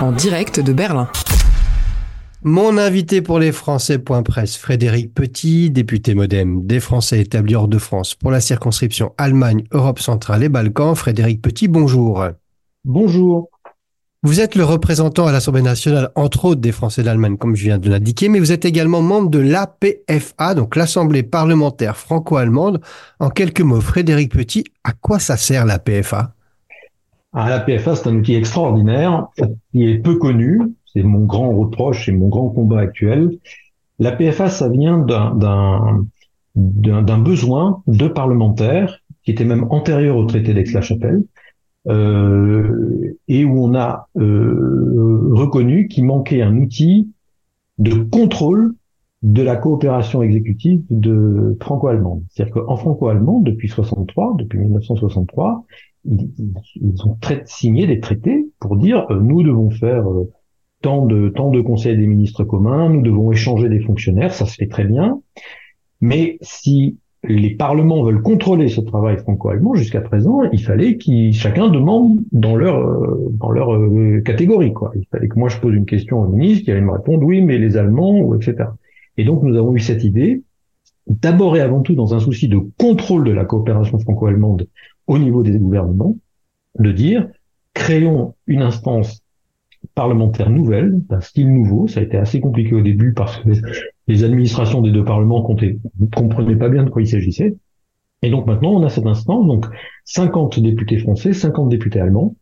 en direct de Berlin. Mon invité pour les Français Point Presse, Frédéric Petit, député modem des Français établis hors de France pour la circonscription Allemagne, Europe centrale et Balkans. Frédéric Petit, bonjour. Bonjour. Vous êtes le représentant à l'Assemblée nationale, entre autres des Français d'Allemagne, comme je viens de l'indiquer, mais vous êtes également membre de l'APFA, donc l'Assemblée parlementaire franco-allemande. En quelques mots, Frédéric Petit, à quoi ça sert l'APFA? Ah, L'APFA, c'est un outil extraordinaire qui est peu connu. C'est mon grand reproche et mon grand combat actuel. L'APFA, ça vient d'un d'un besoin de parlementaires qui était même antérieur au traité d'Aix-la-Chapelle, euh, et où on a euh, reconnu qu'il manquait un outil de contrôle de la coopération exécutive de franco-allemande. C'est-à-dire qu'en franco-allemand, depuis 63, depuis 1963, ils, ont signé des traités pour dire euh, nous devons faire tant de tant de conseils des ministres communs, nous devons échanger des fonctionnaires, ça se fait très bien. Mais si les parlements veulent contrôler ce travail franco-allemand jusqu'à présent, il fallait qu'ils chacun demande dans leur euh, dans leur euh, catégorie quoi. Il fallait que moi je pose une question au ministre, qu'il allait me répondre oui, mais les Allemands ou etc. Et donc nous avons eu cette idée d'abord et avant tout dans un souci de contrôle de la coopération franco-allemande au niveau des gouvernements, de dire créons une instance parlementaire nouvelle, d'un style nouveau. Ça a été assez compliqué au début parce que les administrations des deux parlements ne comprenaient pas bien de quoi il s'agissait. Et donc maintenant, on a cette instance, donc 50 députés français, 50 députés allemands,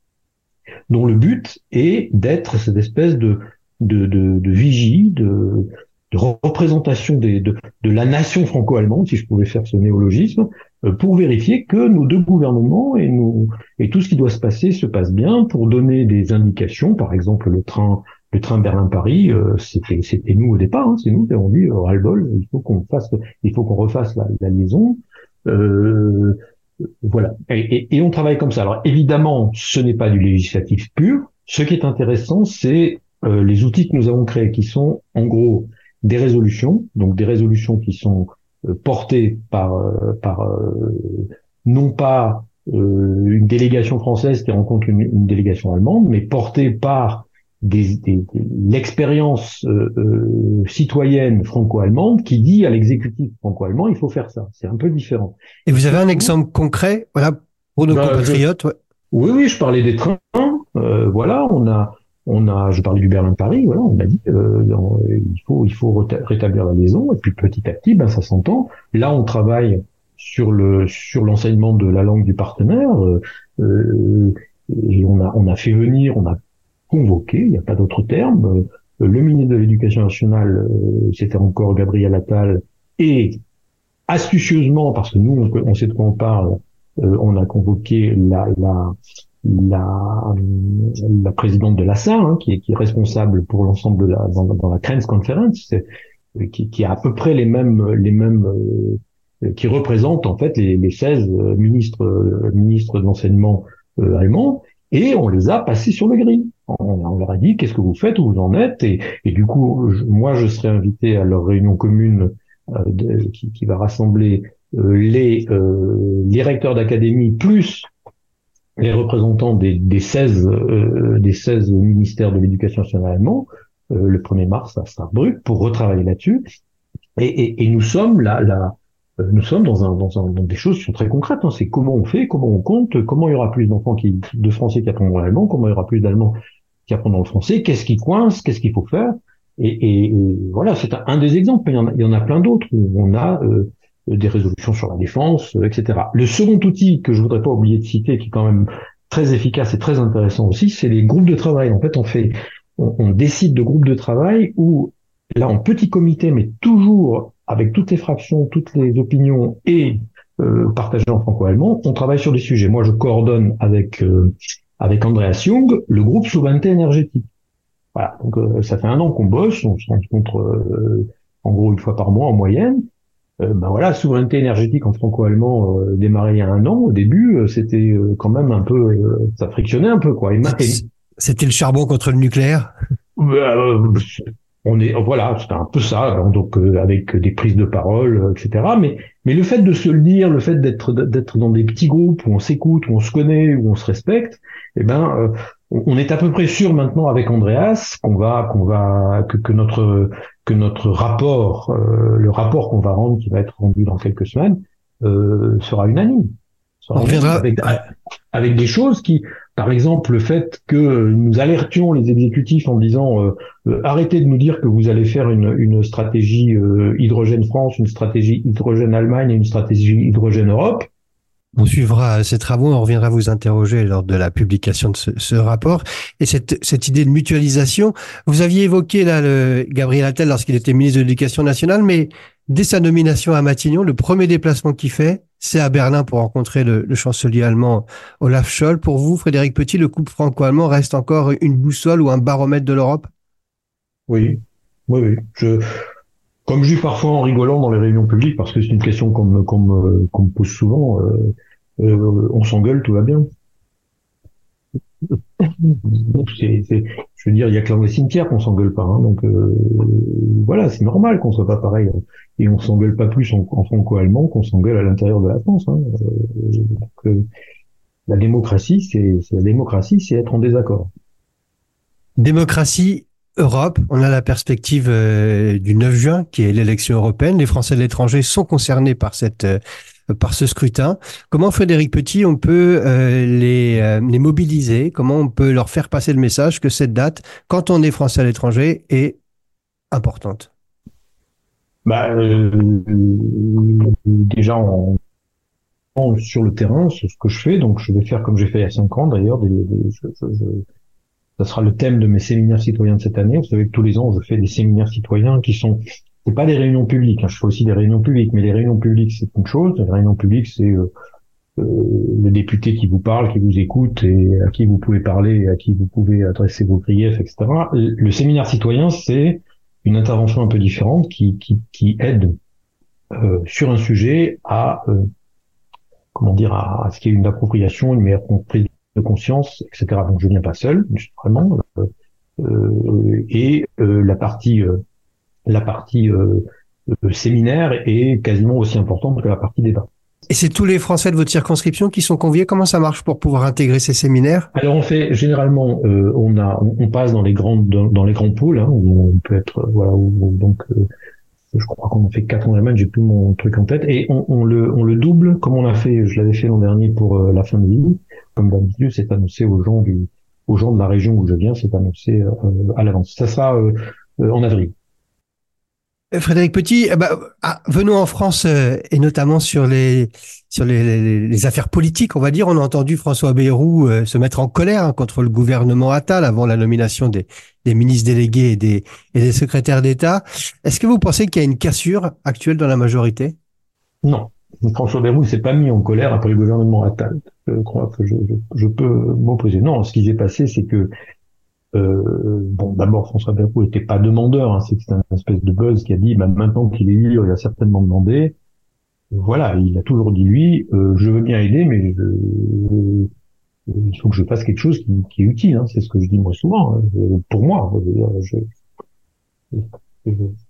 dont le but est d'être cette espèce de, de, de, de vigie, de, de représentation des, de, de la nation franco-allemande, si je pouvais faire ce néologisme, euh, pour vérifier que nos deux gouvernements et, nous, et tout ce qui doit se passer se passe bien, pour donner des indications, par exemple le train le train Berlin-Paris, euh, c'était, c'était nous au départ, hein, c'est nous qui avons dit euh, ras-le-bol, il faut qu'on fasse, il faut qu'on refasse la, la liaison. Euh, voilà, et, et, on travaille comme ça. Alors évidemment, ce n'est pas du législatif pur. Ce qui est intéressant, c'est euh, les outils que nous avons créés, qui sont en gros des résolutions, donc des résolutions qui sont euh, portées par par non pas une délégation française qui rencontre une, une, délégation allemande, mais portées par des, des, l'expérience euh, euh, citoyenne franco-allemande qui dit à l'exécutif franco-allemand il faut faire ça. C'est un peu différent. Et vous avez un exemple concret, voilà, pour nos bah, compatriotes. Oui, oui, je parlais des trains. Euh, voilà, on a, on a, je parlais du Berlin-Paris. Voilà, on a dit euh, il faut, rétablir la liaison. Et puis petit à petit, ben ça s'entend. Là, on travaille sur le, sur l'enseignement de la langue du partenaire. Euh, et on a, fait venir, on a convoqué, il n'y a pas d'autre terme. Euh, le ministre de l'Éducation nationale, euh, c'était encore Gabriel Attal, et astucieusement, parce que nous, on, sait de quoi on parle, euh, on a convoqué la, la, la présidente de l'ASA, hein, qui, est, qui est responsable pour l'ensemble de la dans, dans la Krenz Conference, qui, qui a à peu près les mêmes les mêmes qui représente en fait les, les 16 ministres ministres de l'enseignement allemand et on les a passés sur le gris. On, leur a dit qu'est-ce que vous faites, où vous en êtes, et, et du coup, moi, je serai invité à leur réunion commune euh, qui, qui, va rassembler euh, les, euh, les recteurs d'académie plus les représentants des, des 16 des 16 ministères de l'éducation nationale allemand le 1er mars à Starbuck pour retravailler là-dessus. Et, et, et, nous sommes là, là euh, nous sommes dans, un, dans, un, dans, des choses qui sont très concrètes. Hein. C'est comment on fait, comment on compte, comment il y aura plus d'enfants qui, de Français qui apprendront l'allemand, comment il y aura plus d'Allemands qui apprendront le français, qu'est-ce qui coince, qu'est-ce qu'il faut faire. Et, et, voilà, c'est un, des exemples. Il y en a, il y en a plein d'autres où on a euh, des résolutions sur la défense, euh, etc. Le second outil que je voudrais pas oublier de citer, qui est quand même très efficace et très intéressant aussi, c'est les groupes de travail. En fait, on fait, on, on décide de groupes de travail où là en petit comité, mais toujours avec toutes les fractions, toutes les opinions et euh, partagées en franco-allemand, on travaille sur des sujets. Moi, je coordonne avec euh, avec Andreas Jung le groupe souveraineté énergétique. Voilà, donc euh, ça fait un an qu'on bosse, on se rencontre euh, en gros une fois par mois en moyenne. Ben voilà, souveraineté énergétique en franco-allemand démarré il y a un an. Au début, c'était quand même un peu, ça frictionnait un peu quoi. C'était le charbon contre le nucléaire? On est voilà c'est un peu ça hein, donc euh, avec des prises de parole euh, etc mais mais le fait de se le dire le fait d'être d'être dans des petits groupes où on s'écoute où on se connaît où on se respecte eh ben on est à peu près sûr maintenant avec Andreas qu'on va qu'on va que, que, notre que notre rapport euh, le rapport qu'on va rendre qui va être rendu dans quelques semaines euh, sera unanime. on reviendra avec, avec, des choses qui par exemple le fait que nous alertions les exécutifs en disant euh, euh, arrêtez de nous dire que vous allez faire une, une stratégie hydrogène France, une stratégie hydrogène Allemagne et une stratégie hydrogène Europe on suivra ces travaux, on reviendra vous interroger lors de la publication de ce, rapport. Et cette, cette, idée de mutualisation, vous aviez évoqué là le Gabriel Attal lorsqu'il était ministre de l'Éducation nationale, mais dès sa nomination à Matignon, le premier déplacement qu'il fait, c'est à Berlin pour rencontrer le, chancelier allemand Olaf Scholz. Pour vous, Frédéric Petit, le couple franco-allemand reste encore une boussole ou un baromètre de l'Europe? Oui, oui, oui. Comme je dis parfois en rigolant dans les réunions publiques, parce que c'est une question qu'on me, me, pose souvent, euh, euh, on s'engueule, tout va bien. je veux dire, il y a que dans les cimetières qu'on s'engueule pas. Hein, donc euh, voilà, c'est normal qu'on soit pas pareil. Et on s'engueule pas plus en, franco-allemand qu'on s'engueule à l'intérieur de la France. Hein. Euh, la démocratie, c'est la démocratie, c'est être en désaccord. Démocratie, Europe, on a la perspective du 9 juin, qui est l'élection européenne. Les Français de l'étranger sont concernés par cette par ce scrutin. Comment, Frédéric Petit, on peut euh, les, euh, les mobiliser? Comment on peut leur faire passer le message que cette date, quand on est français à l'étranger, est importante? Bah, euh, Déjà, sur le terrain, c'est ce que je fais. Donc, je vais faire comme j'ai fait il y a cinq ans, d'ailleurs. ça sera le thème de mes séminaires citoyens de cette année. Vous savez que tous les ans, je fais des séminaires citoyens qui sont c'est pas des réunions publiques. Hein. Je fais aussi des réunions publiques, mais les réunions publiques c'est une chose. Les réunions publiques c'est euh, euh, le député qui vous parle, qui vous écoute et à qui vous pouvez parler, à qui vous pouvez adresser vos griefs, etc. Le séminaire citoyen c'est une intervention un peu différente qui qui, qui aide euh, sur un sujet à euh, comment dire à, ce qu'il y ait une appropriation, une meilleure prise de conscience, etc. Donc je viens pas seul, vraiment. et la partie la partie euh, euh, séminaire est quasiment aussi importante que la partie débat. Et c'est tous les Français de votre circonscription qui sont conviés? Comment ça marche pour pouvoir intégrer ces séminaires? Alors on fait généralement, euh, on a, on, passe dans les grandes, dans, les grands pôles hein, où on peut être, voilà, donc je crois qu'on en fait quatre en Allemagne. J'ai plus mon truc en tête et on, on, le, on le double comme on l'a fait. Je l'avais fait l'an dernier pour la fin de vie. Comme d'habitude, c'est annoncé aux gens du, aux gens de la région où je viens, c'est annoncé à l'avance. Ça sera en avril. Frédéric Petit, eh ben, ah, venons en France euh, et notamment sur les affaires politiques, on va dire. On a entendu François Bayrou euh, se mettre en colère hein, contre le gouvernement Attal avant la nomination des, ministres délégués et des, secrétaires d'État. Est-ce que vous pensez qu'il y a une cassure actuelle dans la majorité? Non. François Bayrou ne s'est pas mis en colère après le gouvernement Attal. Je crois que je peux m'opposer. Non, ce qui s'est passé, c'est que euh, bon, d'abord, François Bayrou n'était pas demandeur, hein, c'est un espèce de buzz qui a dit, bah, maintenant qu'il est libre, il a certainement demandé. Voilà, il a toujours dit lui, euh, je veux bien aider, mais je, il faut que je fasse quelque chose qui, est utile. Hein, c'est ce que je dis moi souvent. Hein, pour moi,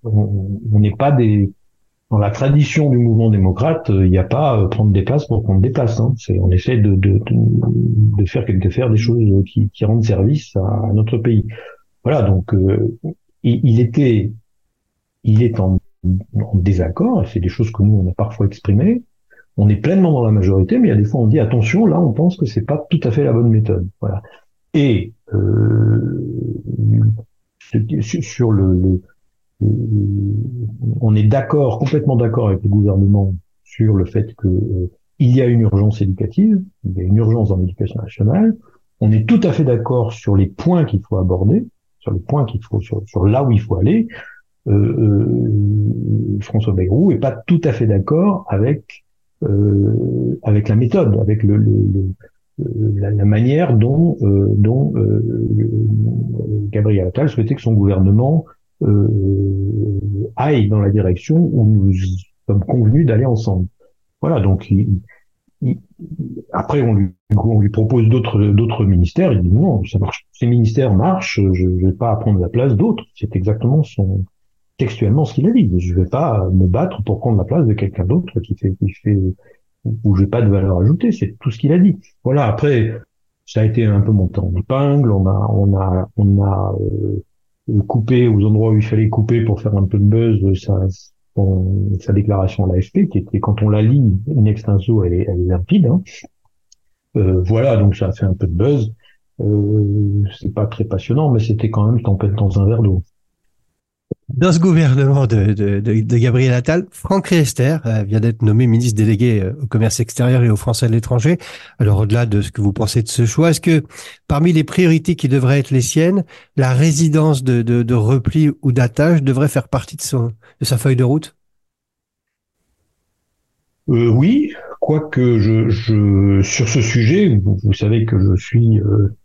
on n'est pas des dans la tradition du mouvement démocrate, il n'y a pas euh, prendre des places pour des places. Hein. On essaie de, faire quelque faire des choses qui, qui rendent service à, notre pays. Voilà, donc euh, il, était, il est en, en désaccord. C'est des choses que nous on a parfois exprimées. On est pleinement dans la majorité, mais il y a des fois on dit attention, là on pense que c'est pas tout à fait la bonne méthode. Voilà. Et euh, sur le, le on est d'accord, complètement d'accord avec le gouvernement sur le fait que euh, il y a une urgence éducative, il y a une urgence dans l'éducation nationale. On est tout à fait d'accord sur les points qu'il faut aborder, sur les points qu'il faut, sur, là où il faut aller. Euh, euh, François Bayrou est pas tout à fait d'accord avec avec la méthode, avec le, la, manière dont dont Gabriel Attal souhaitait que son gouvernement euh, aille dans la direction où nous sommes convenus d'aller ensemble. Voilà, donc après on lui, on lui propose d'autres d'autres ministères, il dit non, ça marche, ces ministères marchent, je ne vais pas prendre la place d'autres. C'est exactement son textuellement ce qu'il a dit. Je vais pas me battre pour prendre la place de quelqu'un d'autre qui fait qui fait où j'ai pas de valeur ajoutée. C'est tout ce qu'il a dit. Voilà. Après, ça a été un peu monté en épingle. On a, on a, on a euh, coupé aux endroits où il fallait couper pour faire un peu de buzz sa, déclaration à l'AFP, qui était, quand on la lit in extenso, elle est, elle est limpide. Hein. Euh, voilà, donc ça a fait un peu de buzz. Euh, c'est pas très passionnant, mais c'était quand même tempête dans un verre d'eau. Dans ce gouvernement de, de, de, Gabriel Attal, Franck Riester euh, vient d'être nommé ministre délégué euh, au commerce extérieur et aux Français de l'étranger. Alors au-delà de ce que vous pensez de ce choix, est-ce que parmi les priorités qui devraient être les siennes, la résidence de, de repli ou d'attache devrait faire partie de, son, de sa feuille de route? Euh, Oui, quoique je, je, sur ce sujet, vous, savez que je suis... Euh,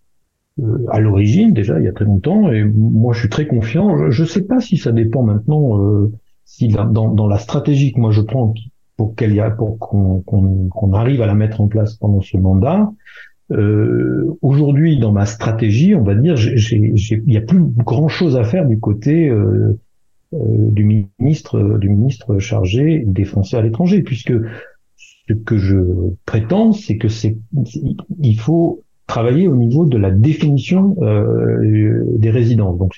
à l'origine déjà il y a très longtemps et moi je suis très confiant. Je ne sais pas si ça dépend maintenant euh, si dans, dans, la stratégie que moi je prends pour qu'elle y a pour qu'on arrive à la mettre en place pendant ce mandat. Euh, Aujourd'hui dans ma stratégie, on va dire, il n'y a plus grand chose à faire du côté euh, euh, du ministre du ministre chargé des Français à l'étranger puisque ce que je prétends, c'est que c'est il faut travailler au niveau de la définition euh, des résidences. Donc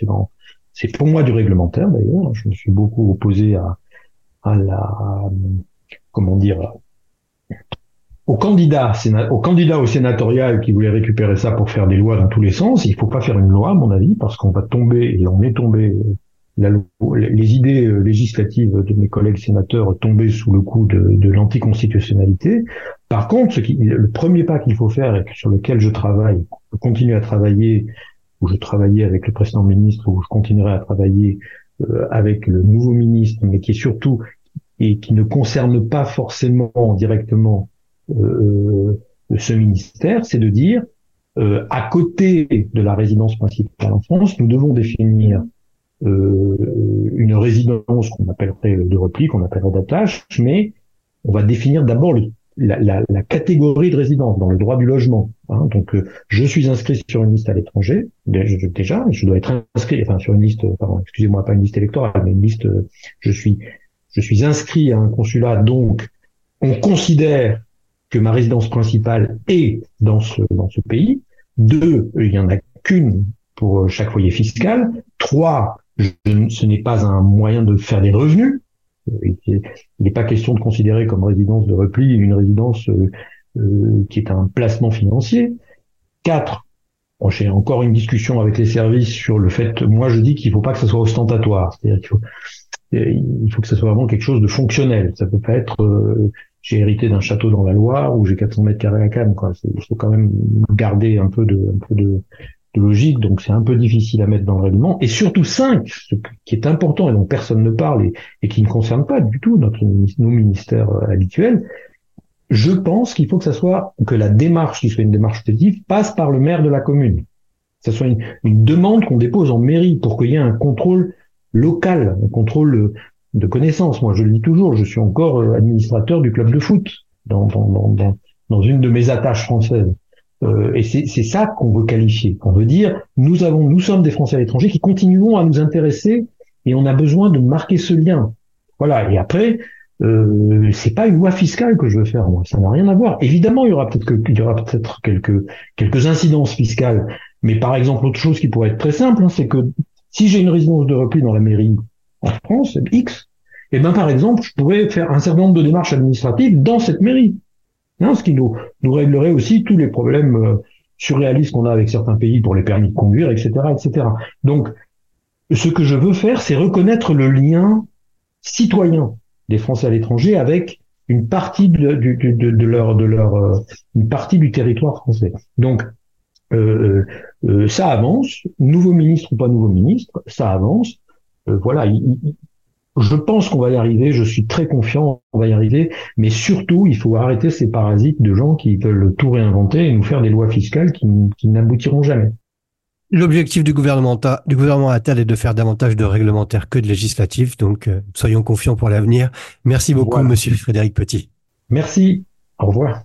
c'est pour moi du réglementaire d'ailleurs. Je me suis beaucoup opposé à, à la, comment dire, aux candidats, aux candidats au sénatorial qui voulaient récupérer ça pour faire des lois dans tous les sens. Il faut pas faire une loi, à mon avis, parce qu'on va tomber et on est tombé les idées euh, législatives de mes collègues sénateurs tombaient sous le coup de, de l'anticonstitutionnalité. Par contre, ce qui, le premier pas qu'il faut faire et sur lequel je travaille, je continue à travailler, où je travaillais avec le précédent ministre, où je continuerai à travailler euh, avec le nouveau ministre, mais qui est surtout et qui ne concerne pas forcément directement euh, euh ce ministère, c'est de dire à côté de la résidence principale en France, nous devons définir une résidence qu'on appellerait de repli, qu'on appellerait d'attache, mais on va définir d'abord la, la, la, catégorie de résidence dans le droit du logement. Hein. Donc, euh, je suis inscrit sur une liste à l'étranger déjà, je dois être inscrit, enfin sur une liste, pardon, excusez-moi, pas une liste électorale, mais une liste. Je suis, je suis inscrit à un consulat, donc on considère que ma résidence principale est dans ce dans ce pays. Deux, il y en a qu'une pour chaque foyer fiscal. Trois, ce n'est pas un moyen de faire des revenus. Il n'est pas question de considérer comme résidence de repli une résidence euh, euh, qui est un placement financier. Quatre, j'ai encore une discussion avec les services sur le fait, moi je dis qu'il ne faut pas que ça soit ostentatoire, c'est-à-dire qu'il faut, il faut que ça soit vraiment quelque chose de fonctionnel. Ça peut pas être, euh, j'ai hérité d'un château dans la Loire où j'ai 400 mètres carrés à Cannes. Il faut quand même garder un peu de, un peu de, logique, donc c'est un peu difficile à mettre dans le règlement. Et surtout cinq, ce qui est important et dont personne ne parle et, qui ne concerne pas du tout notre nos ministères euh, habituels, je pense qu'il faut que ça soit que la démarche qui soit une démarche positive passe par le maire de la commune. Que ça soit une, demande qu'on dépose en mairie pour qu'il y ait un contrôle local, un contrôle de connaissance. Moi, je le dis toujours, je suis encore euh, administrateur du club de foot dans, dans, dans, dans une de mes attaches françaises. Euh, et c'est ça qu'on veut qualifier. On veut dire, nous avons, nous sommes des Français à l'étranger qui continuons à nous intéresser et on a besoin de marquer ce lien. Voilà. Et après, euh, c'est pas une loi fiscale que je veux faire. Moi, ça n'a rien à voir. Évidemment, il y aura peut-être que, peut-être quelques quelques incidences fiscales. Mais par exemple, autre chose qui pourrait être très simple, hein, c'est que si j'ai une résidence de repli dans la mairie en France, X, et eh ben par exemple, je pourrais faire un certain nombre de démarches administratives dans cette mairie ce qui nous, nous réglerait aussi tous les problèmes euh, surréalistes qu'on a avec certains pays pour les permis de conduire, etc., etc. Donc, ce que je veux faire, c'est reconnaître le lien citoyen des Français à l'étranger avec une partie de, de, leur de leur euh, une partie du territoire français. Donc euh, ça avance, nouveau ministre ou pas nouveau ministre, ça avance. voilà, je pense qu'on va y arriver, je suis très confiant, on va y arriver, mais surtout, il faut arrêter ces parasites de gens qui veulent tout réinventer et nous faire des lois fiscales qui, n'aboutiront jamais. L'objectif du gouvernement, du gouvernement Attal est de faire davantage de réglementaires que de législatifs, donc euh, soyons confiants pour l'avenir. Merci beaucoup, monsieur Frédéric Petit. Merci, au revoir.